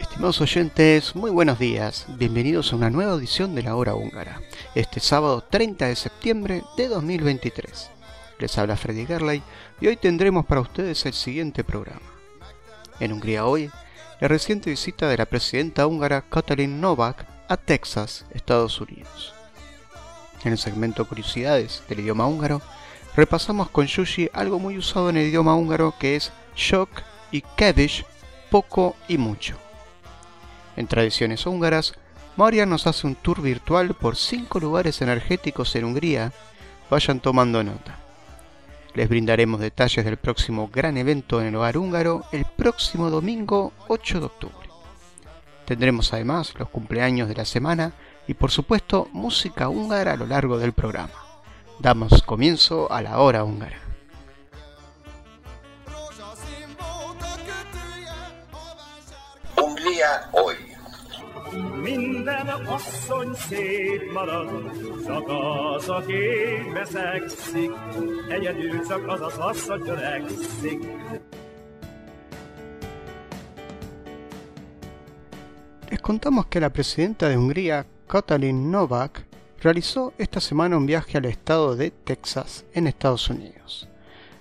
Estimados oyentes, muy buenos días. Bienvenidos a una nueva edición de la Hora Húngara. Este sábado 30 de septiembre de 2023. Les habla Freddy Gerley y hoy tendremos para ustedes el siguiente programa. En Hungría hoy, la reciente visita de la presidenta húngara Katalin Novak a Texas, Estados Unidos. En el segmento Curiosidades del idioma húngaro, repasamos con Yushi algo muy usado en el idioma húngaro que es shock y kevish, poco y mucho. En tradiciones húngaras, María nos hace un tour virtual por 5 lugares energéticos en Hungría. Vayan tomando nota. Les brindaremos detalles del próximo gran evento en el hogar húngaro el próximo domingo 8 de octubre. Tendremos además los cumpleaños de la semana y por supuesto música húngara a lo largo del programa. Damos comienzo a la hora húngara. Hungría hoy. Les contamos que la presidenta de Hungría, Katalin Novak, realizó esta semana un viaje al estado de Texas, en Estados Unidos.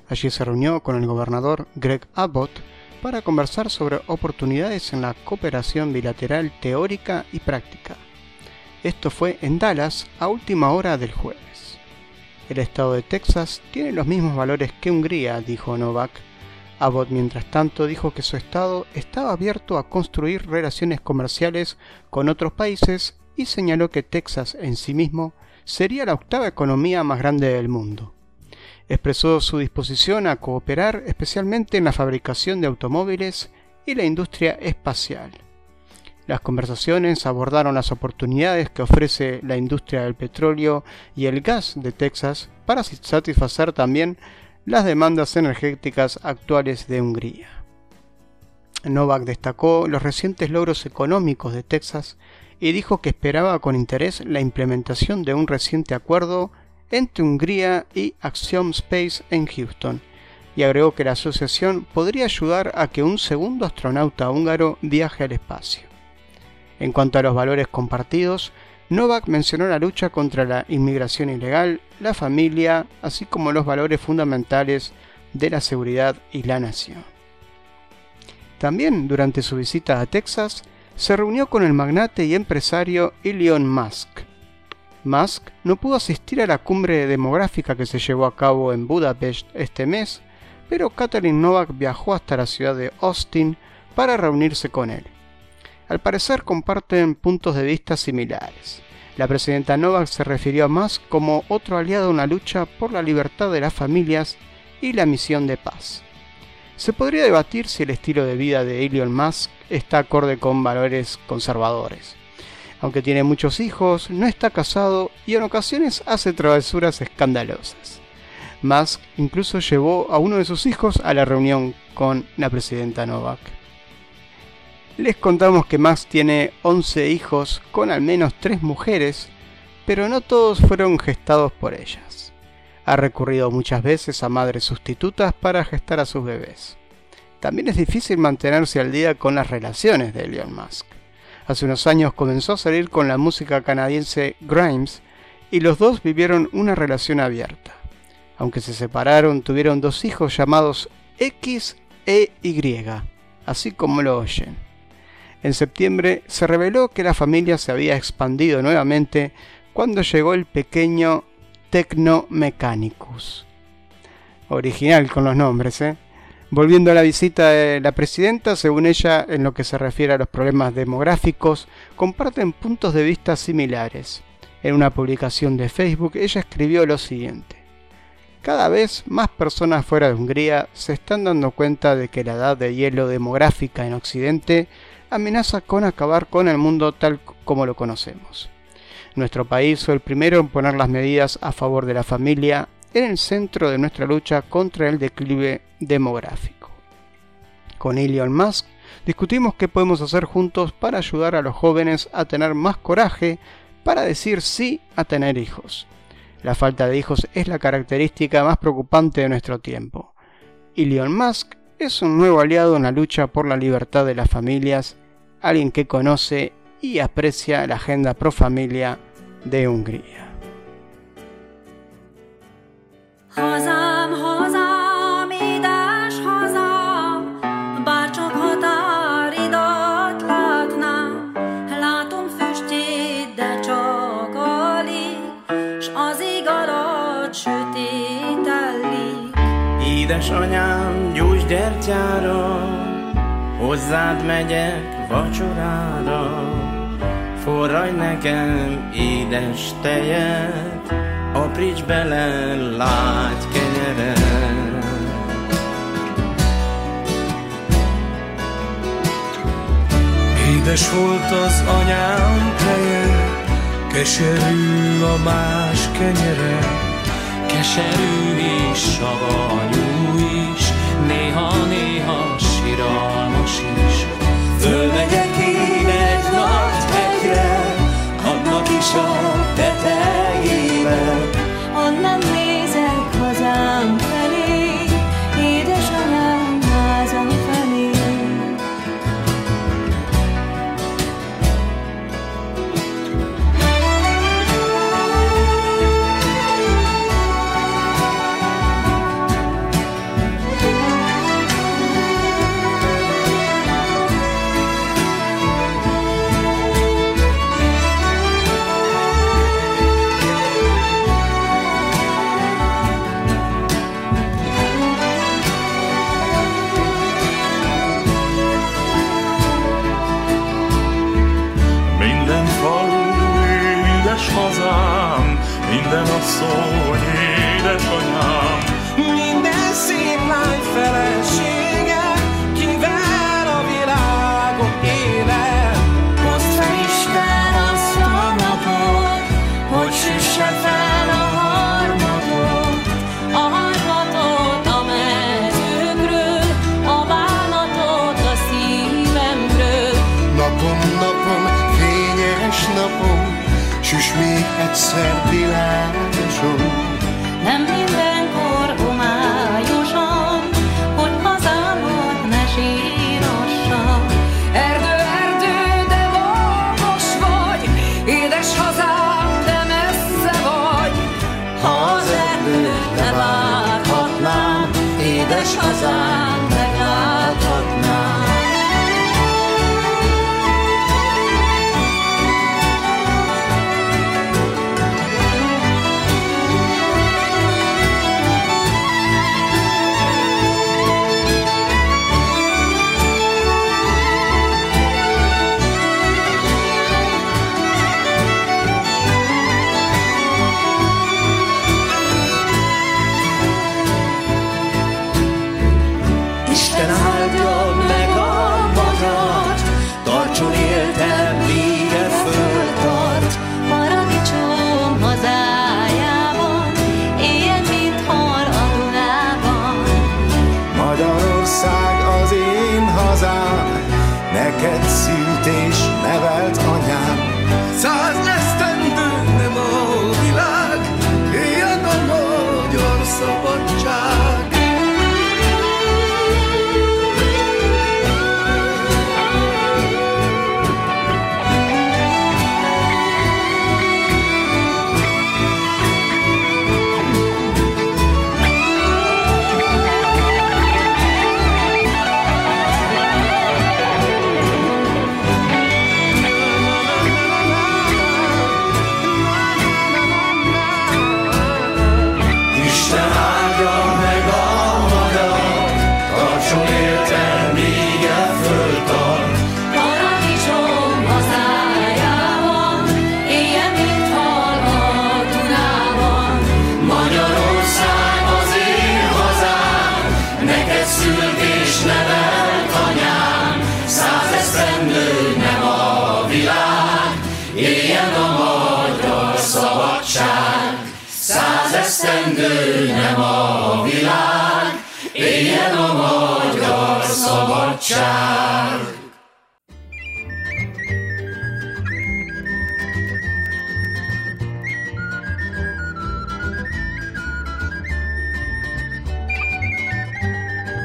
Allí se reunió con el gobernador Greg Abbott para conversar sobre oportunidades en la cooperación bilateral teórica y práctica. Esto fue en Dallas a última hora del jueves. El estado de Texas tiene los mismos valores que Hungría, dijo Novak. Abbott, mientras tanto, dijo que su estado estaba abierto a construir relaciones comerciales con otros países y señaló que Texas en sí mismo sería la octava economía más grande del mundo expresó su disposición a cooperar especialmente en la fabricación de automóviles y la industria espacial. Las conversaciones abordaron las oportunidades que ofrece la industria del petróleo y el gas de Texas para satisfacer también las demandas energéticas actuales de Hungría. Novak destacó los recientes logros económicos de Texas y dijo que esperaba con interés la implementación de un reciente acuerdo entre Hungría y Axiom Space en Houston, y agregó que la asociación podría ayudar a que un segundo astronauta húngaro viaje al espacio. En cuanto a los valores compartidos, Novak mencionó la lucha contra la inmigración ilegal, la familia, así como los valores fundamentales de la seguridad y la nación. También durante su visita a Texas, se reunió con el magnate y empresario Elon Musk, Musk no pudo asistir a la cumbre demográfica que se llevó a cabo en Budapest este mes, pero Catherine Novak viajó hasta la ciudad de Austin para reunirse con él. Al parecer comparten puntos de vista similares. La presidenta Novak se refirió a Musk como otro aliado en la lucha por la libertad de las familias y la misión de paz. Se podría debatir si el estilo de vida de Elon Musk está acorde con valores conservadores aunque tiene muchos hijos, no está casado y en ocasiones hace travesuras escandalosas. Musk incluso llevó a uno de sus hijos a la reunión con la presidenta Novak. Les contamos que Musk tiene 11 hijos con al menos 3 mujeres, pero no todos fueron gestados por ellas. Ha recurrido muchas veces a madres sustitutas para gestar a sus bebés. También es difícil mantenerse al día con las relaciones de Elon Musk. Hace unos años comenzó a salir con la música canadiense Grimes y los dos vivieron una relación abierta. Aunque se separaron, tuvieron dos hijos llamados X e Y, así como lo oyen. En septiembre se reveló que la familia se había expandido nuevamente cuando llegó el pequeño Techno Mechanicus. Original con los nombres, ¿eh? Volviendo a la visita de la presidenta, según ella, en lo que se refiere a los problemas demográficos, comparten puntos de vista similares. En una publicación de Facebook, ella escribió lo siguiente. Cada vez más personas fuera de Hungría se están dando cuenta de que la edad de hielo demográfica en Occidente amenaza con acabar con el mundo tal como lo conocemos. Nuestro país fue el primero en poner las medidas a favor de la familia en el centro de nuestra lucha contra el declive demográfico. Con Elon Musk discutimos qué podemos hacer juntos para ayudar a los jóvenes a tener más coraje para decir sí a tener hijos. La falta de hijos es la característica más preocupante de nuestro tiempo. Elon Musk es un nuevo aliado en la lucha por la libertad de las familias, alguien que conoce y aprecia la agenda pro familia de Hungría. Hazám, hazám, édes hazám, bárcsak határidat látnám, látom füstjét, de csak alig, s az ég alatt sötétellik. Édesanyám, gyújts gyertyára, hozzád megyek vacsorára, forraj nekem édes tejet, Apríts bele lágy kenyeret. Édes volt az anyám teje, keserű a más kenyere, keserű és savanyú is, néha-néha siralmas is. Fölmegyek én egy nagy hegyre, annak is a Onnan nem nézek hazám,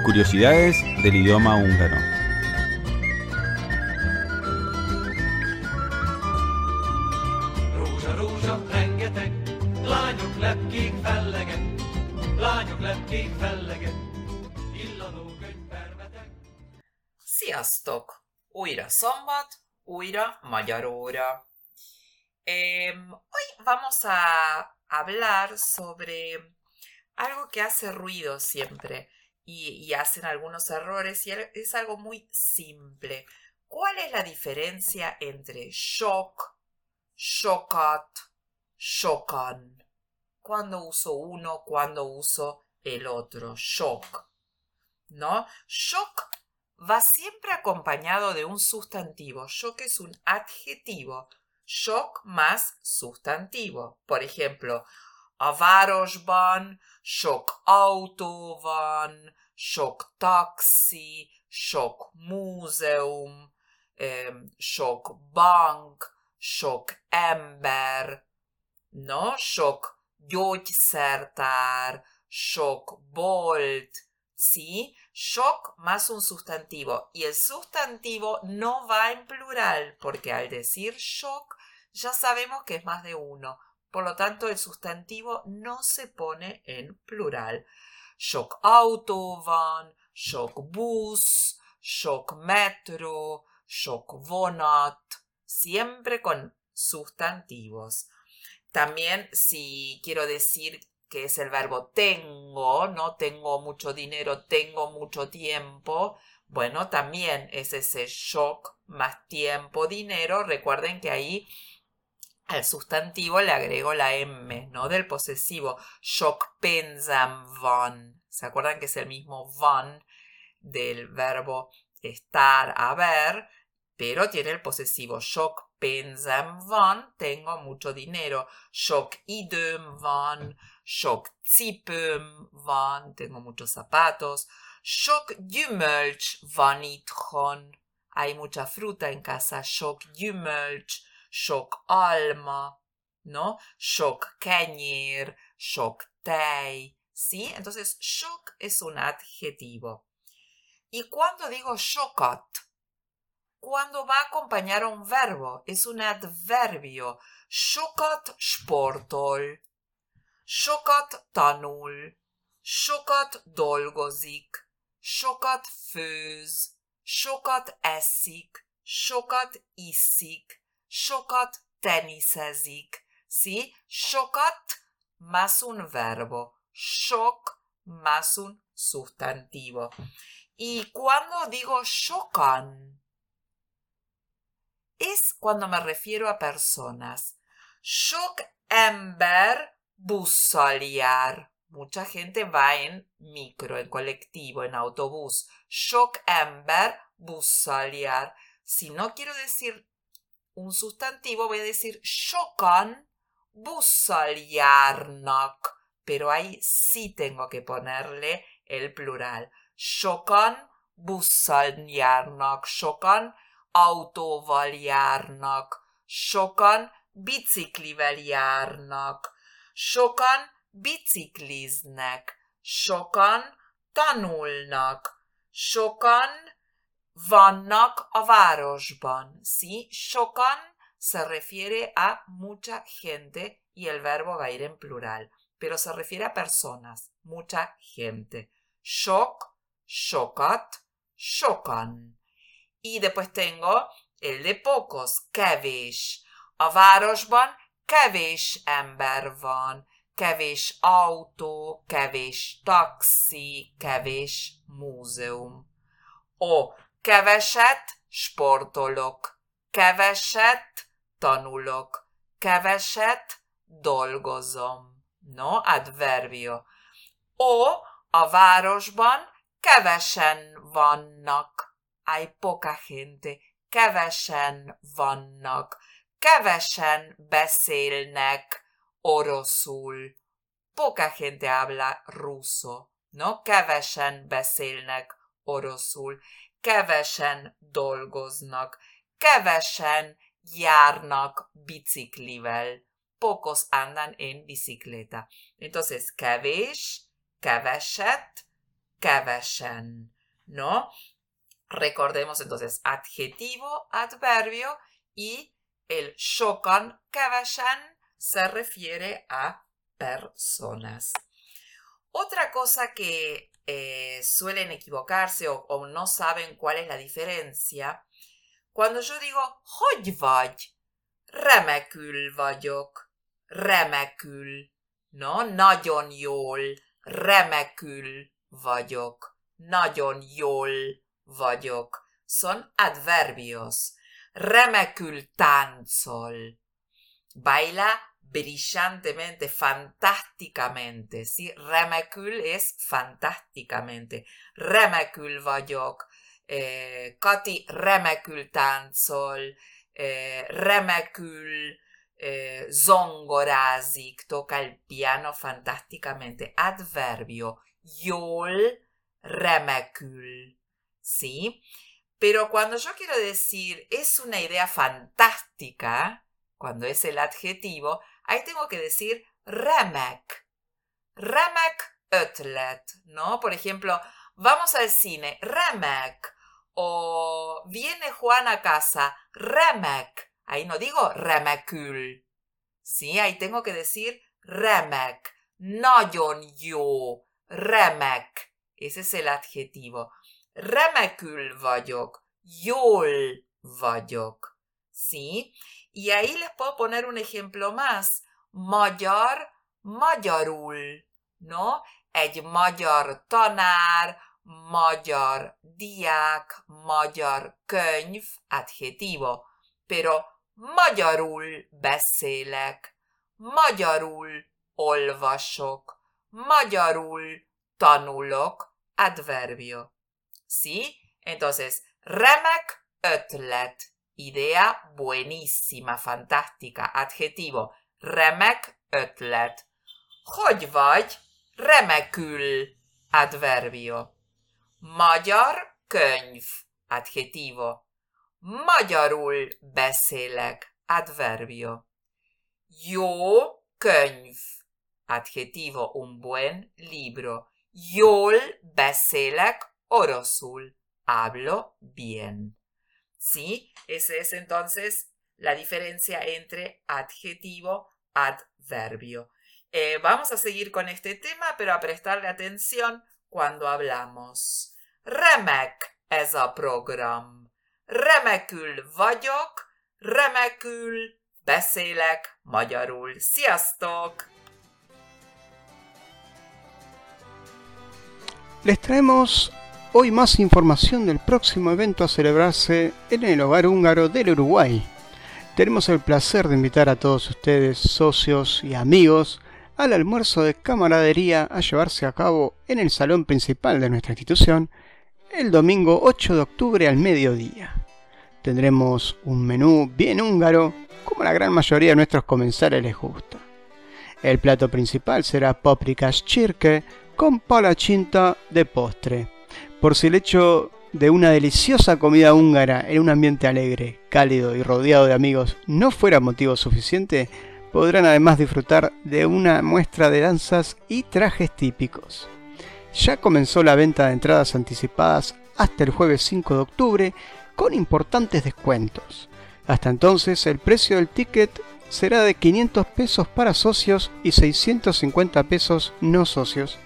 Curiosidades del idioma húngaro. Sziasztok! Újra szombat, újra magyar óra. Em, hoy vamos a hablar sobre algo que hace ruido siempre y, hacen algunos errores y es algo muy simple. ¿Cuál es la diferencia entre shock, shockat, shockan? ¿Cuándo uso uno, cuándo uso el otro? Shock. ¿No? Shock va siempre acompañado de un sustantivo. Shock es un adjetivo. Shock más sustantivo. Por ejemplo, a városban sok autó van, sok taxi, sok múzeum, em, sok bank, sok ember, no? Sok gyógyszertár, sok bolt, ¿sí? Shock más un sustantivo. Y el sustantivo no va en plural, porque al decir shock ya sabemos que es más de uno. Por lo tanto, el sustantivo no se pone en plural. Shock auto van, shock bus, shock metro, shock vonat, siempre con sustantivos. También si quiero decir que es el verbo tengo, no tengo mucho dinero, tengo mucho tiempo, bueno, también es ese shock más tiempo, dinero. Recuerden que ahí al sustantivo le agrego la M, ¿no? Del posesivo. Shock pensam van. ¿Se acuerdan que es el mismo van del verbo estar, haber? Pero tiene el posesivo. Shock pensam van. Tengo mucho dinero. Shock idem van. Shock cipőm van. Tengo muchos zapatos. Shock gyümölcs van itthon. Hay mucha fruta en casa. Shock gyümölcs sok alma, ¿no? Sok kenyér, sok tej, ¿sí? Entonces, shock es un adjetivo. ¿Y cuando digo shokat? Cuando va a acompañar a un verbo, es un adverbio. Sokat sportol, sokat tanul, sokat dolgozik, sokat főz, sokat eszik, sokat iszik, sokat teniszezik. ¿Sí? Sokat más un verbo. Shock más un sustantivo. Y cuando digo chocan, es cuando me refiero a personas. Sok ember busszal jár. Mucha gente va en micro, en colectivo, en autobús. Sok ember busszal jár. Si no quiero decir un sustantivo, voy a decir sokan busszal járnak. Pero ahí sí tengo que ponerle el plural. Járnak, sokan autóval járnak, sokan biciklivel járnak, sokan bicikliznek, sokan tanulnak, sokan vannak a városban. ¿sí? Sokan se refiere a mucha gente y el verbo va a ir en plural, pero se refiere a personas, mucha gente. Sok, sokat, sokan. Y después tengo el de pocos, kevés. A városban kevés ember van, kevés autó, kevés taxi, kevés múzeum. O keveset sportolok, keveset tanulok, keveset dolgozom. No, adverbio. O a városban kevesen vannak. Hay poca gente. Kevesen vannak. Kevesen beszélnek oroszul. poca gente habla ruso, ¿no? Kevesen beszélnek oroszul, kevesen dolgoznak, kevesen járnak biciklivel, pocos andan en bicicleta. Entonces, kevés, keveset, kevesen, ¿no? Recordemos entonces adjetivo, adverbio y el sokan, kevesen se refiere a personas. Otra cosa que eh, suelen equivocarse o, no saben cuál es la diferencia, cuando yo digo hogy vagy, remekül vagyok, remekül, no? Nagyon jól, remekül vagyok, nagyon jól vagyok. Son adverbios. Remekül táncol. Baila brillantemente, fantásticamente, ¿sí? Remekül es fantásticamente. Remekül vagyok. Eh, Kati remekül táncol. Eh, remekül eh, zongorázik, toca el piano fantásticamente. Adverbio. Yol remekül. ¿Sí? Pero cuando yo quiero decir es una idea fantástica, cuando es el adjetivo, ahí tengo que decir remek. Remek ötlet, ¿no? Por ejemplo, vamos al cine, remek. O viene Juan a casa, remek. Ahí no digo remekül. Sí, ahí tengo que decir remek. Nagyon jó. Remek. Ese es el adjetivo. Remekül vagyok. Jól vagyok. ¿Sí? Y ahí les puedo poner un ejemplo más. Magyar, magyarul. ¿No? Egy magyar tanár, magyar diák, magyar könyv, adjetivo. Pero magyarul beszélek, magyarul olvasok, magyarul tanulok, adverbio. ¿Sí? Entonces, remek ötlet, idea buenísima, fantástica, adjetivo, remek ötlet. Hogy vagy? Remekül, adverbio. Magyar könyv, adjetivo. Magyarul beszélek, adverbio. Jó könyv, adjetivo, un buen libro. Yol beszélek orosul, hablo bien. ¿Sí? Esa es entonces la diferencia entre adjetivo, adverbio. Eh, vamos a seguir con este tema, pero a prestarle atención cuando hablamos. Remek ez a program. Remekül vagyok, remekül beszélek magyarul. Sziasztok! Les traemos hoy más información del próximo evento a celebrarse en el hogar húngaro del Uruguay. Tenemos el placer de invitar a todos ustedes, socios y amigos, al almuerzo de camaradería a llevarse a cabo en el salón principal de nuestra institución el domingo 8 de octubre al mediodía. Tendremos un menú bien húngaro, como la gran mayoría de nuestros comensales les gusta. El plato principal será paprikas chirke con palachinta de postre. Por si el hecho de una deliciosa comida húngara en un ambiente alegre, cálido y rodeado de amigos no fuera motivo suficiente, podrán además disfrutar de una muestra de danzas y trajes típicos. Ya comenzó la venta de entradas anticipadas hasta el jueves 5 de octubre con importantes descuentos. Hasta entonces el precio del ticket será de 500 pesos para socios y 650 pesos no socios.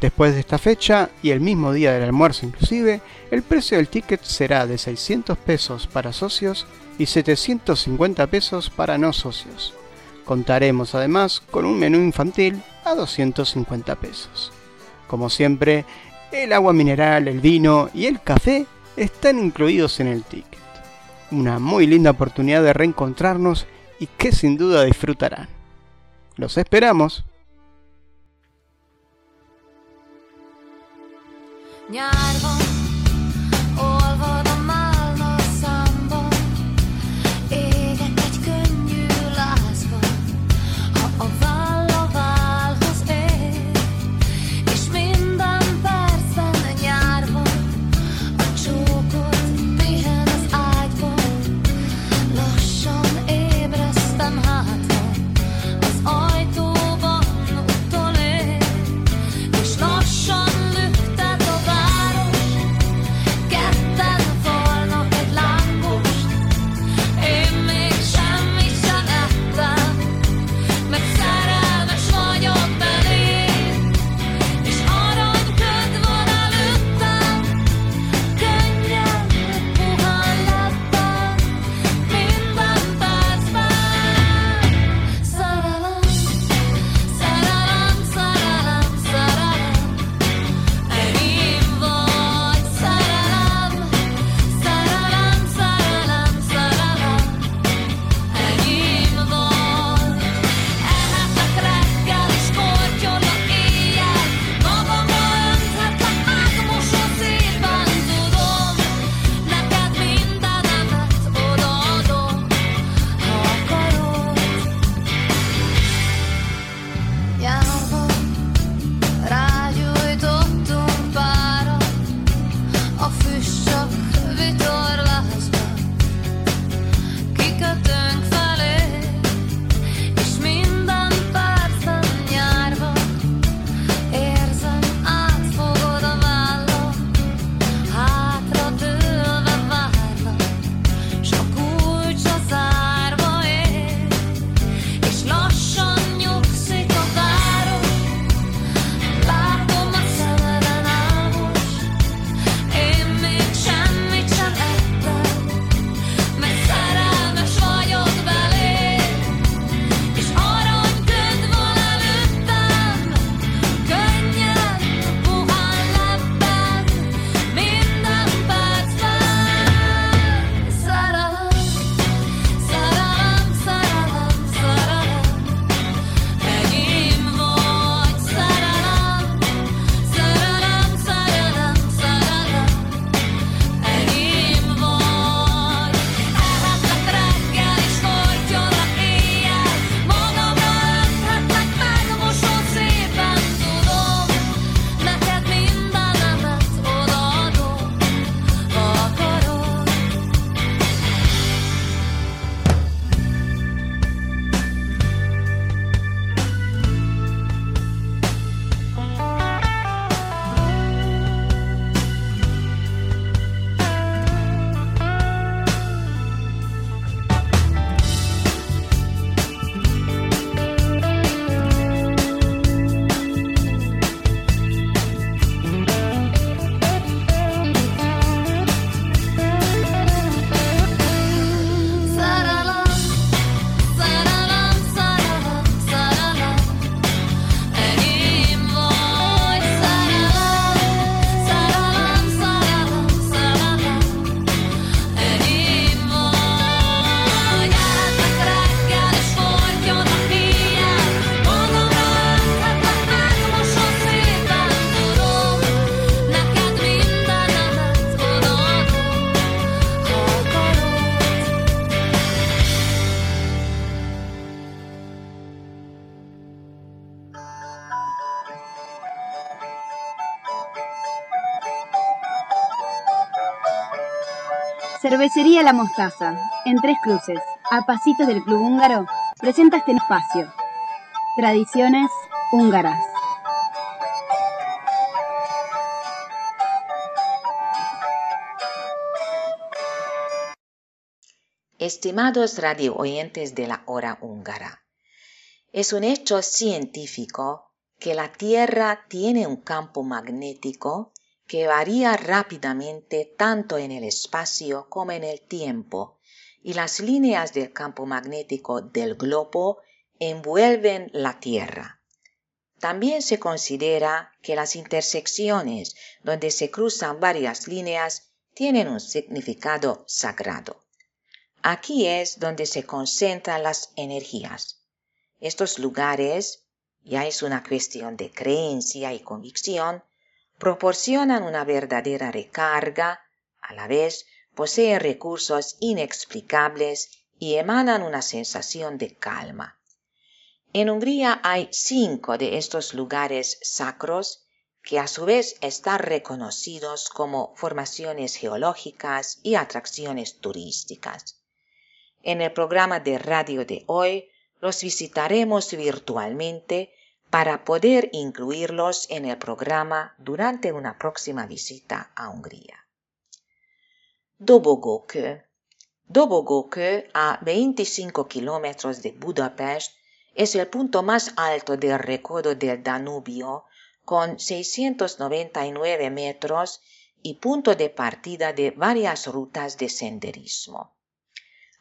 Después de esta fecha y el mismo día del almuerzo inclusive, el precio del ticket será de 600 pesos para socios y 750 pesos para no socios. Contaremos además con un menú infantil a 250 pesos. Como siempre, el agua mineral, el vino y el café están incluidos en el ticket. Una muy linda oportunidad de reencontrarnos y que sin duda disfrutarán. Los esperamos. Nyár van, Cervecería La Mostaza, en Tres Cruces, a pasitos del Club Húngaro, presenta este espacio. Tradiciones húngaras. Estimados radio oyentes de la hora húngara, es un hecho científico que la Tierra tiene un campo magnético que varía rápidamente tanto en el espacio como en el tiempo, y las líneas del campo magnético del globo envuelven la Tierra. También se considera que las intersecciones donde se cruzan varias líneas tienen un significado sagrado. Aquí es donde se concentran las energías. Estos lugares, ya es una cuestión de creencia y convicción, proporcionan una verdadera recarga, a la vez poseen recursos inexplicables y emanan una sensación de calma. En Hungría hay cinco de estos lugares sacros que a su vez están reconocidos como formaciones geológicas y atracciones turísticas. En el programa de radio de hoy los visitaremos virtualmente para poder incluirlos en el programa durante una próxima visita a Hungría. Dobogókő. Dobogókő, a 25 kilómetros de Budapest, es el punto más alto del recodo del Danubio, con 699 metros y punto de partida de varias rutas de senderismo.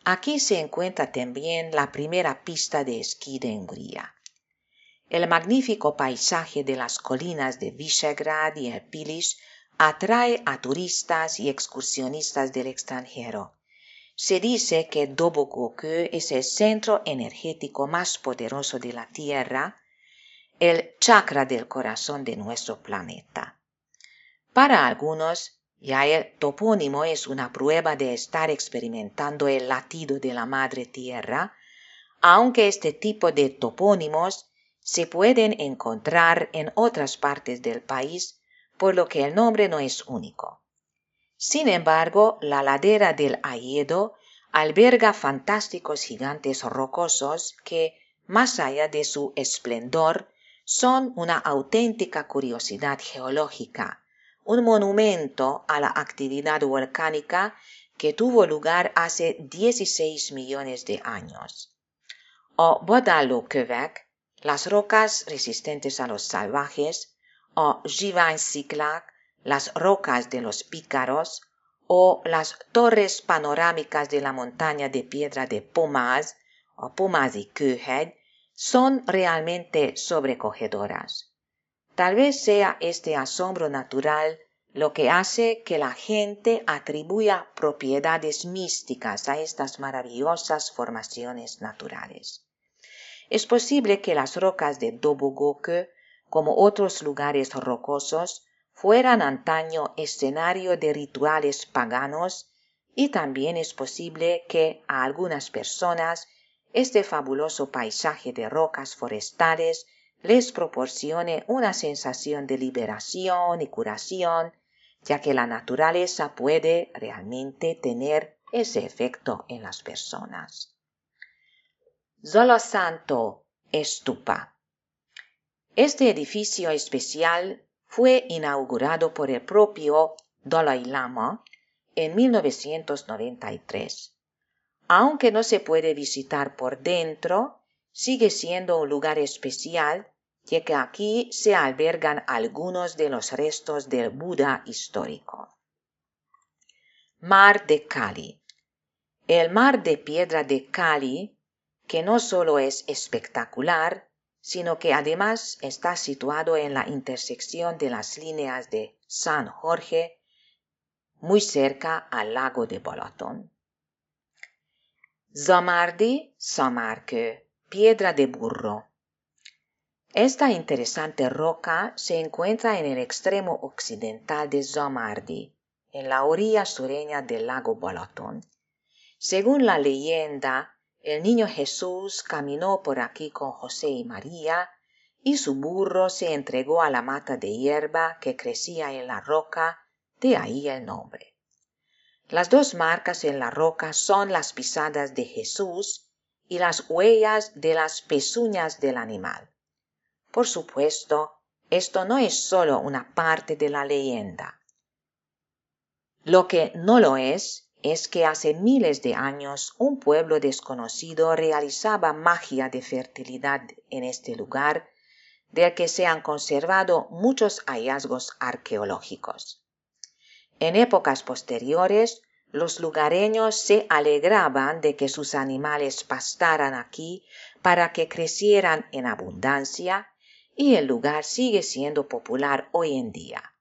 Aquí se encuentra también la primera pista de esquí de Hungría. El magnífico paisaje de las colinas de Visegrad y el Pilis atrae a turistas y excursionistas del extranjero. Se dice que Dobogokő es el centro energético más poderoso de la Tierra, el chakra del corazón de nuestro planeta. Para algunos, ya el topónimo es una prueba de estar experimentando el latido de la Madre Tierra, aunque este tipo de topónimos se pueden encontrar en otras partes del país, por lo que el nombre no es único. Sin embargo, la ladera del Aiedo alberga fantásticos gigantes rocosos que, más allá de su esplendor, son una auténtica curiosidad geológica, un monumento a la actividad volcánica que tuvo lugar hace 16 millones de años. O Bodalókövek las rocas resistentes a los salvajes, o Zsiványciklák, las rocas de los pícaros, o las torres panorámicas de la montaña de piedra de Pomaz, o Pomazi Kőhegy, son realmente sobrecogedoras. Tal vez sea este asombro natural lo que hace que la gente atribuya propiedades místicas a estas maravillosas formaciones naturales. Es posible que las rocas de Dobogokő, como otros lugares rocosos, fueran antaño escenario de rituales paganos y también es posible que a algunas personas este fabuloso paisaje de rocas forestales les proporcione una sensación de liberación y curación, ya que la naturaleza puede realmente tener ese efecto en las personas. Santo Estupa. Este edificio especial fue inaugurado por el propio Dalai Lama en 1993. Aunque no se puede visitar por dentro, sigue siendo un lugar especial ya que aquí se albergan algunos de los restos del Buda histórico. Mar de Cali. El mar de piedra de Cali que no solo es espectacular, sino que además está situado en la intersección de las líneas de San Jorge, muy cerca al lago de Balaton. Zamardi Samarkő, piedra de burro. Esta interesante roca se encuentra en el extremo occidental de Zamardi, en la orilla sureña del lago Balaton. Según la leyenda, el niño Jesús caminó por aquí con José y María, y su burro se entregó a la mata de hierba que crecía en la roca, de ahí el nombre. Las dos marcas en la roca son las pisadas de Jesús y las huellas de las pezuñas del animal. Por supuesto, esto no es solo una parte de la leyenda. Lo que no lo es es que hace miles de años un pueblo desconocido realizaba magia de fertilidad en este lugar, del que se han conservado muchos hallazgos arqueológicos. En épocas posteriores, los lugareños se alegraban de que sus animales pastaran aquí para que crecieran en abundancia y el lugar sigue siendo popular hoy en día.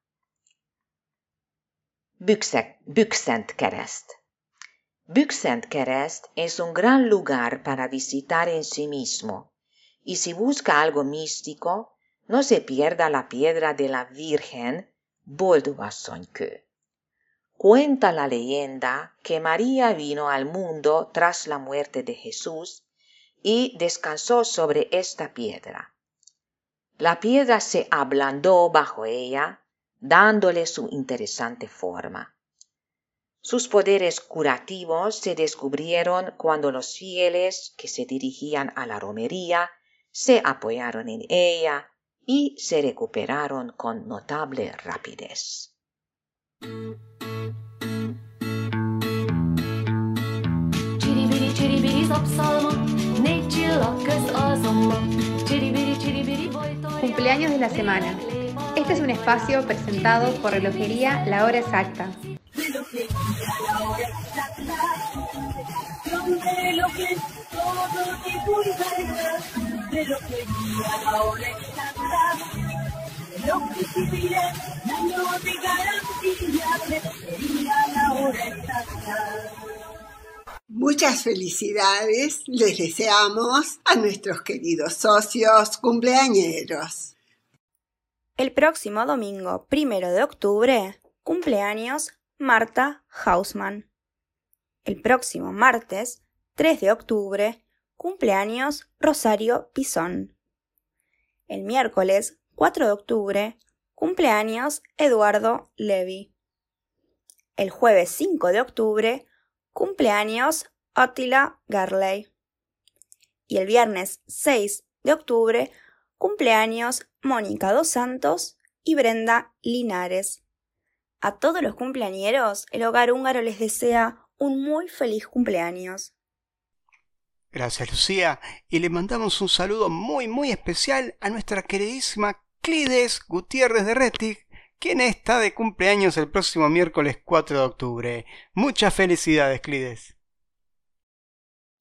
Büksent Kerest Büksent Kerest es un gran lugar para visitar en sí mismo, y si busca algo místico, no se pierda la piedra de la Virgen Boldugasszonykő. Cuenta la leyenda que María vino al mundo tras la muerte de Jesús y descansó sobre esta piedra. La piedra se ablandó bajo ella, dándole su interesante forma. Sus poderes curativos se descubrieron cuando los fieles que se dirigían a la romería se apoyaron en ella y se recuperaron con notable rapidez. Cumpleaños de la semana. Este es un espacio presentado por Relojería La Hora Exacta. Muchas felicidades les deseamos a nuestros queridos socios cumpleañeros. El próximo domingo, primero de octubre, cumpleaños Marta Hausmann. El próximo martes, 3 de octubre, cumpleaños Rosario Pisón. El miércoles, 4 de octubre, cumpleaños Eduardo Levy. El jueves 5 de octubre, cumpleaños Attila Garley. Y el viernes 6 de octubre, cumpleaños Mónica Dos Santos y Brenda Linares. A todos los cumpleañeros, el hogar húngaro les desea un muy feliz cumpleaños. Gracias Lucía y le mandamos un saludo muy muy especial a nuestra queridísima Clides Gutiérrez de Retic, quien está de cumpleaños el próximo miércoles 4 de octubre. Muchas felicidades Clides.